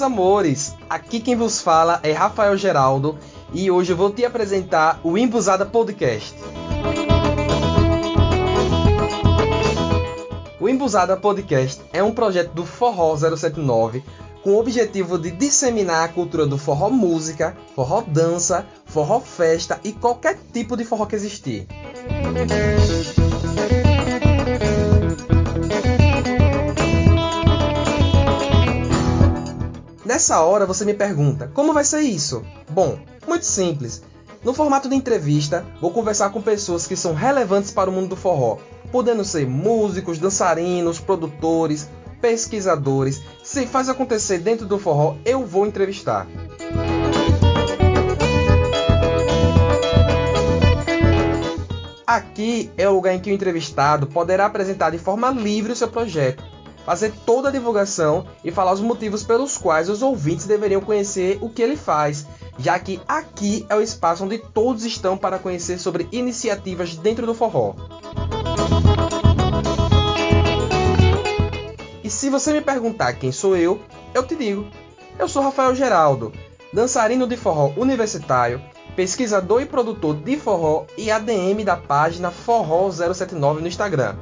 amores! Aqui quem vos fala é Rafael Geraldo e hoje eu vou te apresentar o Embusada Podcast. O Embusada Podcast é um projeto do Forró 079 com o objetivo de disseminar a cultura do forró música, forró dança, forró festa e qualquer tipo de forró que existir. Nessa hora você me pergunta: como vai ser isso? Bom, muito simples. No formato de entrevista, vou conversar com pessoas que são relevantes para o mundo do forró, podendo ser músicos, dançarinos, produtores, pesquisadores. Se faz acontecer dentro do forró, eu vou entrevistar. Aqui é o lugar em que o entrevistado poderá apresentar de forma livre o seu projeto, fazer toda a divulgação e falar os motivos pelos quais os ouvintes deveriam conhecer o que ele faz, já que aqui é o espaço onde todos estão para conhecer sobre iniciativas dentro do forró. E se você me perguntar quem sou eu, eu te digo. Eu sou Rafael Geraldo, dançarino de forró universitário, pesquisador e produtor de forró e ADM da página Forró 079 no Instagram.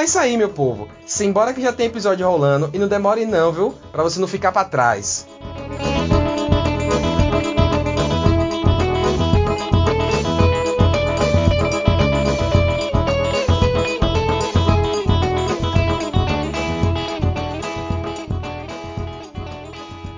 Então é isso aí, meu povo. Simbora que já tem episódio rolando e não demore não, viu? Pra você não ficar para trás.